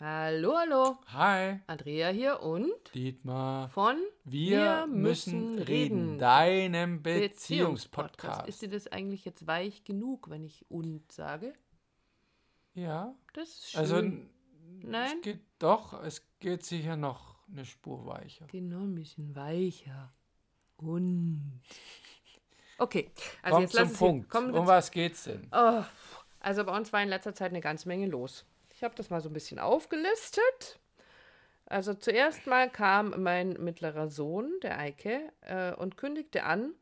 Hallo, hallo. Hi, Andrea hier und Dietmar. von Wir, müssen reden, deinem Beziehungspodcast. Ist dir das eigentlich jetzt weich genug, wenn ich und sage? ja, Das ist schön. also Nein? es geht doch, es geht sicher noch eine Spur weicher. Genau, ein bisschen weicher. Und. Okay, also Komm jetzt zum lass hier- Punkt. Wir um was geht's denn? Oh, also bei uns war in letzter Zeit eine ganze Menge los. Ich habe das mal so ein bisschen aufgelistet. Also zuerst mal kam mein mittlerer Sohn, der Eike, äh, und kündigte an,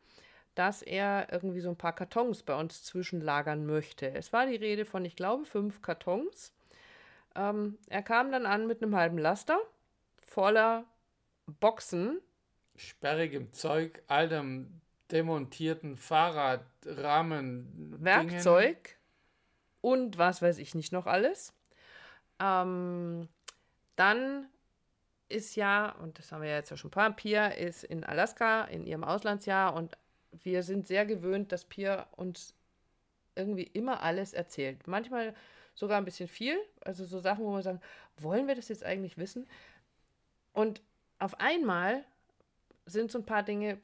dass er irgendwie so ein paar Kartons bei uns zwischenlagern möchte. Es war die Rede von, ich glaube, fünf Kartons. Ähm, er kam dann an mit einem halben Laster voller Boxen, Sperrigem Zeug, altem demontierten Fahrradrahmen, Werkzeug und was weiß ich nicht noch alles. Ähm, dann ist ja, und das haben wir ja jetzt ja schon ein paar, Pia ist in Alaska in ihrem Auslandsjahr und wir sind sehr gewöhnt, dass Pia uns irgendwie immer alles erzählt. Manchmal sogar ein bisschen viel, also so Sachen, wo wir sagen, wollen wir das jetzt eigentlich wissen? Und auf einmal sind so ein paar Dinge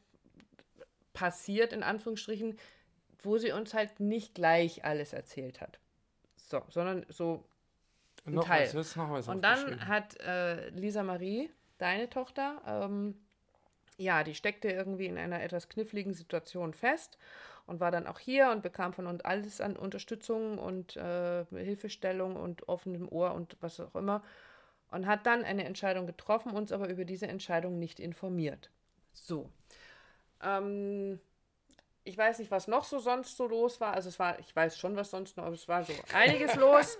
passiert, in Anführungsstrichen, wo sie uns halt nicht gleich alles erzählt hat. So, sondern so Dinge. Noch Teil. was, noch was und dann hat äh, Lisa Marie, deine Tochter, ähm, ja, die steckte irgendwie in einer etwas kniffligen Situation fest und war dann auch hier und bekam von uns alles an Unterstützung und äh, Hilfestellung und offenem Ohr und was auch immer. Und hat dann eine Entscheidung getroffen, uns aber über diese Entscheidung nicht informiert. So. Ähm, ich weiß nicht, was noch so sonst so los war. Also es war, ich weiß schon, was sonst noch, aber es war so einiges los.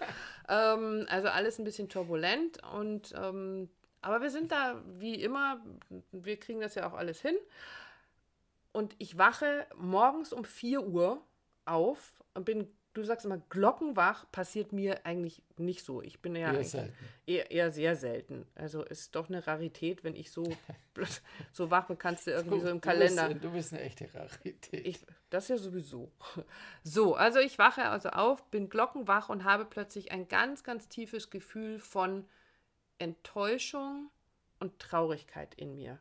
Ähm, also alles ein bisschen turbulent und ähm, aber wir sind da wie immer, wir kriegen das ja auch alles hin. Und ich wache morgens um 4 Uhr auf und bin, du sagst immer, glockenwach, passiert mir eigentlich nicht so. Ich bin ja Eher. Eher, eher sehr selten. Also ist doch eine Rarität, wenn ich so, so wach bin, kannst du irgendwie so im Kalender. Du bist, du bist eine echte Rarität. Ich, das ja sowieso. So, also ich wache also auf, bin glockenwach und habe plötzlich ein ganz, ganz tiefes Gefühl von Enttäuschung und Traurigkeit in mir.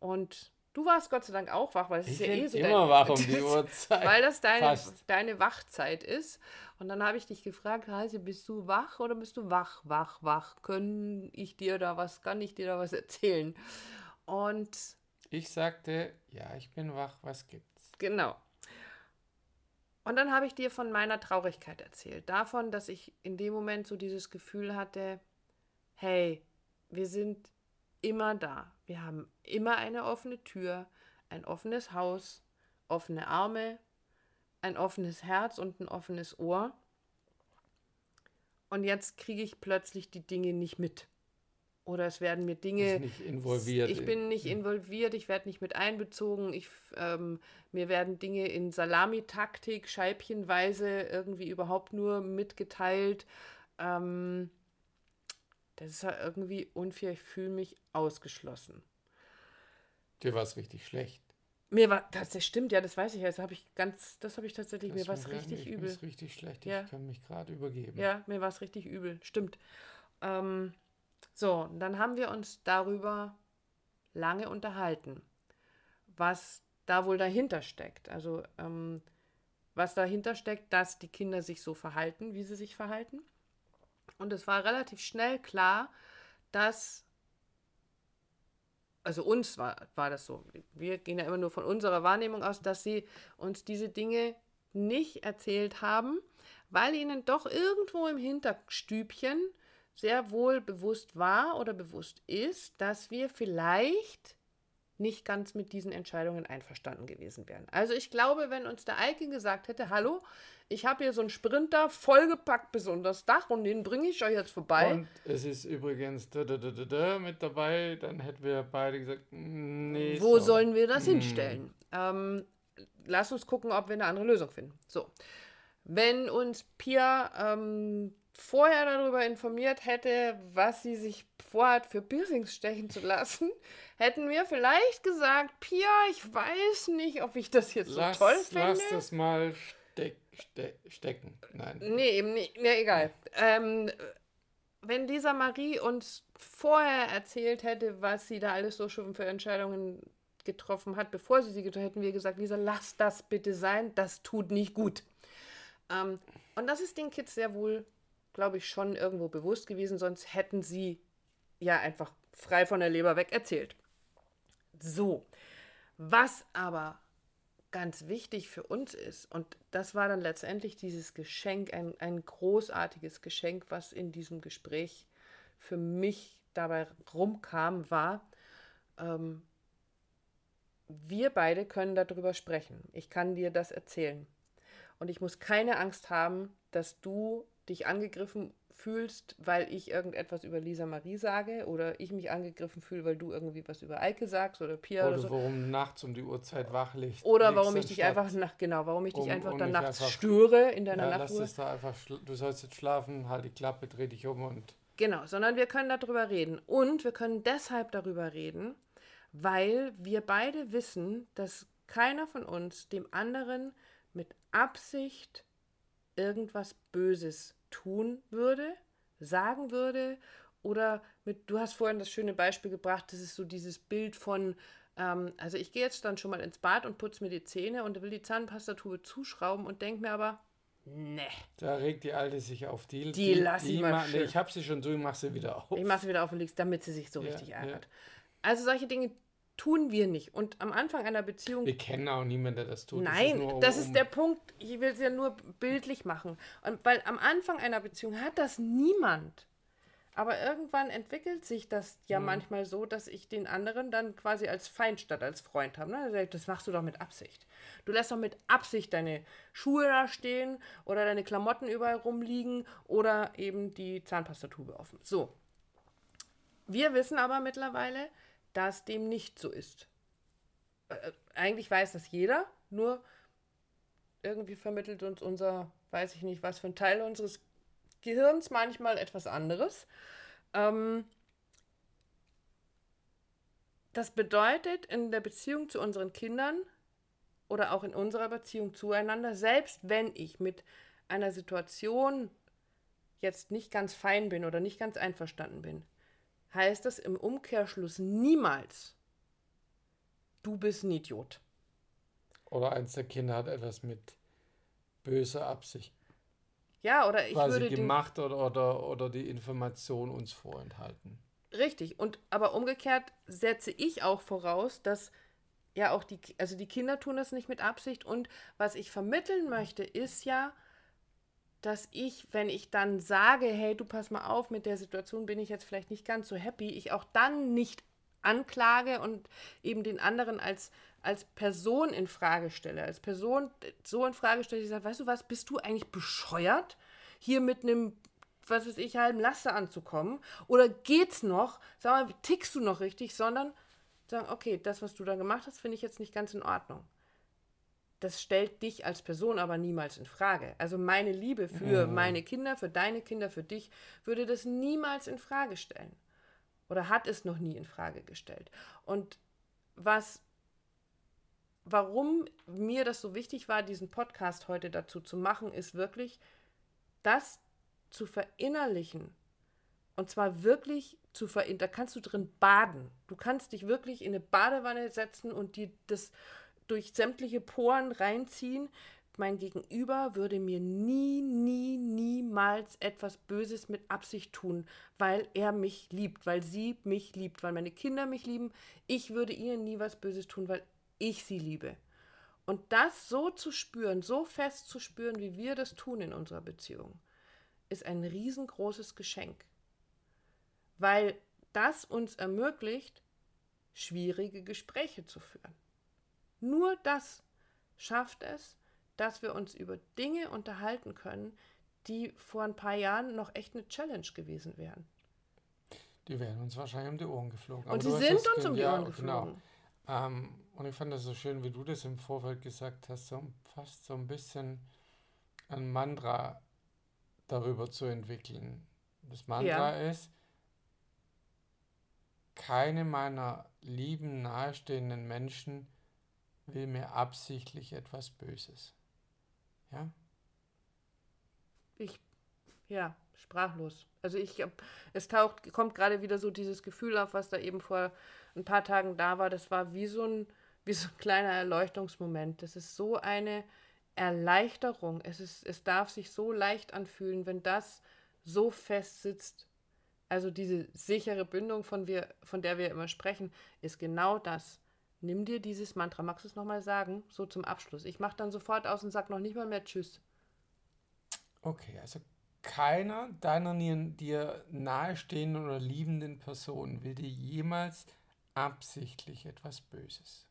Und du warst Gott sei Dank auch wach, weil es ich ist ja eh so immer dein- wach um die Uhrzeit. weil das deine, Fast. deine Wachzeit ist. Und dann habe ich dich gefragt, Heise, bist du wach oder bist du wach, wach, wach? Können ich dir da was, kann ich dir da was erzählen? Und Ich sagte, ja, ich bin wach, was gibt's? Genau. Und dann habe ich dir von meiner Traurigkeit erzählt. Davon, dass ich in dem Moment so dieses Gefühl hatte, hey, wir sind immer da. Wir haben immer eine offene Tür, ein offenes Haus, offene Arme, ein offenes Herz und ein offenes Ohr. Und jetzt kriege ich plötzlich die Dinge nicht mit. Oder es werden mir Dinge. Nicht involviert Ich in- bin nicht involviert, ich werde nicht mit einbezogen. Ich, ähm, mir werden Dinge in Salamitaktik, scheibchenweise irgendwie überhaupt nur mitgeteilt. Ähm, das ist ja irgendwie unfair. Ich fühle mich ausgeschlossen. Dir war es richtig schlecht. Mir war, das, stimmt, ja, das weiß ich. Das habe ich ganz, das habe ich tatsächlich, mir Das war es richtig ich übel. Ist richtig schlecht. Ja. Ich kann mich gerade übergeben. Ja, mir war es richtig übel. Stimmt. Ähm, so, dann haben wir uns darüber lange unterhalten, was da wohl dahinter steckt. Also, ähm, was dahinter steckt, dass die Kinder sich so verhalten, wie sie sich verhalten. Und es war relativ schnell klar, dass, also uns war, war das so, wir gehen ja immer nur von unserer Wahrnehmung aus, dass sie uns diese Dinge nicht erzählt haben, weil ihnen doch irgendwo im Hinterstübchen sehr wohl bewusst war oder bewusst ist, dass wir vielleicht nicht ganz mit diesen Entscheidungen einverstanden gewesen wären. Also ich glaube, wenn uns der Eike gesagt hätte, hallo, ich habe hier so einen Sprinter vollgepackt bis unter das Dach und den bringe ich euch jetzt vorbei. Und es ist übrigens da, da, da, da, da mit dabei, dann hätten wir beide gesagt, nee. Wo so. sollen wir das hinstellen? Ähm, lass uns gucken, ob wir eine andere Lösung finden. So. Wenn uns Pia ähm, vorher darüber informiert hätte, was sie sich vorhat, für Piercings stechen zu lassen, hätten wir vielleicht gesagt, Pia, ich weiß nicht, ob ich das jetzt so lass, toll finde. lass das mal steck, ste stecken. Nein. Nee, eben nicht. Nee, egal. Ähm, wenn Lisa Marie uns vorher erzählt hätte, was sie da alles so schon für Entscheidungen getroffen hat, bevor sie sie getroffen hätten wir gesagt, Lisa, lass das bitte sein, das tut nicht gut. Ähm, und das ist den Kids sehr wohl, glaube ich, schon irgendwo bewusst gewesen, sonst hätten sie ja einfach frei von der Leber weg erzählt. So, was aber ganz wichtig für uns ist, und das war dann letztendlich dieses Geschenk, ein, ein großartiges Geschenk, was in diesem Gespräch für mich dabei rumkam, war, ähm, wir beide können darüber sprechen. Ich kann dir das erzählen. Und ich muss keine Angst haben, dass du dich angegriffen fühlst, weil ich irgendetwas über Lisa Marie sage oder ich mich angegriffen fühle, weil du irgendwie was über Eike sagst oder Pia oder, oder so. warum nachts um die Uhrzeit wach liegt. Oder warum ich dich einfach nach genau, warum ich dich um, einfach dann nachts einfach, störe in deiner ja, Nachtruhe. Lass es da einfach, du sollst jetzt schlafen, halt die Klappe, dreh dich um und Genau, sondern wir können darüber reden und wir können deshalb darüber reden, weil wir beide wissen, dass keiner von uns dem anderen mit Absicht irgendwas Böses tun würde, sagen würde oder mit, du hast vorhin das schöne Beispiel gebracht, das ist so dieses Bild von, ähm, also ich gehe jetzt dann schon mal ins Bad und putze mir die Zähne und will die Zahnpastatube zuschrauben und denke mir aber, ne. Da regt die Alte sich auf die. Die, die lass ich mal nee, Ich habe sie schon so, ich mache sie wieder auf. Ich mache sie wieder auf und leg's, damit sie sich so ja, richtig ärgert. Ja. Also solche Dinge tun wir nicht. Und am Anfang einer Beziehung. Wir kennen auch niemanden, der das tut. Nein, das ist, das ist der Punkt. Ich will es ja nur bildlich machen. Und weil am Anfang einer Beziehung hat das niemand. Aber irgendwann entwickelt sich das ja mhm. manchmal so, dass ich den anderen dann quasi als Feind statt als Freund habe. Ne? Das machst du doch mit Absicht. Du lässt doch mit Absicht deine Schuhe da stehen oder deine Klamotten überall rumliegen oder eben die Zahnpastatube offen. So. Wir wissen aber mittlerweile, dass dem nicht so ist. Äh, eigentlich weiß das jeder, nur irgendwie vermittelt uns unser, weiß ich nicht, was für ein Teil unseres Gehirns manchmal etwas anderes. Ähm, das bedeutet in der Beziehung zu unseren Kindern oder auch in unserer Beziehung zueinander, selbst wenn ich mit einer Situation jetzt nicht ganz fein bin oder nicht ganz einverstanden bin, heißt das im Umkehrschluss niemals, du bist ein Idiot. Oder eins der Kinder hat etwas mit böser Absicht. Ja, oder ich quasi würde gemacht oder, oder, oder die Information uns vorenthalten. Richtig. Und aber umgekehrt setze ich auch voraus, dass ja auch die, also die Kinder tun das nicht mit Absicht. Und was ich vermitteln möchte, ist ja, dass ich, wenn ich dann sage, hey, du pass mal auf, mit der Situation bin ich jetzt vielleicht nicht ganz so happy, ich auch dann nicht anklage und eben den anderen als, als Person in Frage stelle, als Person so in Frage stelle, ich sage, weißt du was, bist du eigentlich bescheuert, hier mit einem, was weiß ich, halben Laster anzukommen? Oder geht's noch? Sag mal, tickst du noch richtig? Sondern sagen, okay, das, was du da gemacht hast, finde ich jetzt nicht ganz in Ordnung das stellt dich als Person aber niemals in Frage. Also meine Liebe für mhm. meine Kinder, für deine Kinder, für dich würde das niemals in Frage stellen. Oder hat es noch nie in Frage gestellt. Und was warum mir das so wichtig war, diesen Podcast heute dazu zu machen, ist wirklich das zu verinnerlichen. Und zwar wirklich zu verinnerlichen. Da kannst du drin baden. Du kannst dich wirklich in eine Badewanne setzen und dir das durch sämtliche Poren reinziehen. Mein Gegenüber würde mir nie, nie, niemals etwas Böses mit Absicht tun, weil er mich liebt, weil sie mich liebt, weil meine Kinder mich lieben. Ich würde ihnen nie was Böses tun, weil ich sie liebe. Und das so zu spüren, so fest zu spüren, wie wir das tun in unserer Beziehung, ist ein riesengroßes Geschenk. Weil das uns ermöglicht, schwierige Gespräche zu führen. Nur das schafft es, dass wir uns über Dinge unterhalten können, die vor ein paar Jahren noch echt eine Challenge gewesen wären. Die wären uns wahrscheinlich um die Ohren geflogen. Und die sind uns um die Ohren ja, genau. geflogen. Genau. Ähm, und ich fand das so schön, wie du das im Vorfeld gesagt hast, so fast so ein bisschen ein Mantra darüber zu entwickeln. Das Mantra ja. ist, keine meiner lieben, nahestehenden Menschen will mir absichtlich etwas Böses. Ja? Ich, ja, sprachlos. Also ich, es taucht, kommt gerade wieder so dieses Gefühl auf, was da eben vor ein paar Tagen da war. Das war wie so ein, wie so ein kleiner Erleuchtungsmoment. Das ist so eine Erleichterung. Es, ist, es darf sich so leicht anfühlen, wenn das so fest sitzt. Also diese sichere Bindung, von, wir, von der wir immer sprechen, ist genau das. Nimm dir dieses Mantra. Magst du es nochmal sagen? So zum Abschluss. Ich mache dann sofort aus und sage noch nicht mal mehr Tschüss. Okay, also keiner deiner dir nahestehenden oder liebenden Personen will dir jemals absichtlich etwas Böses.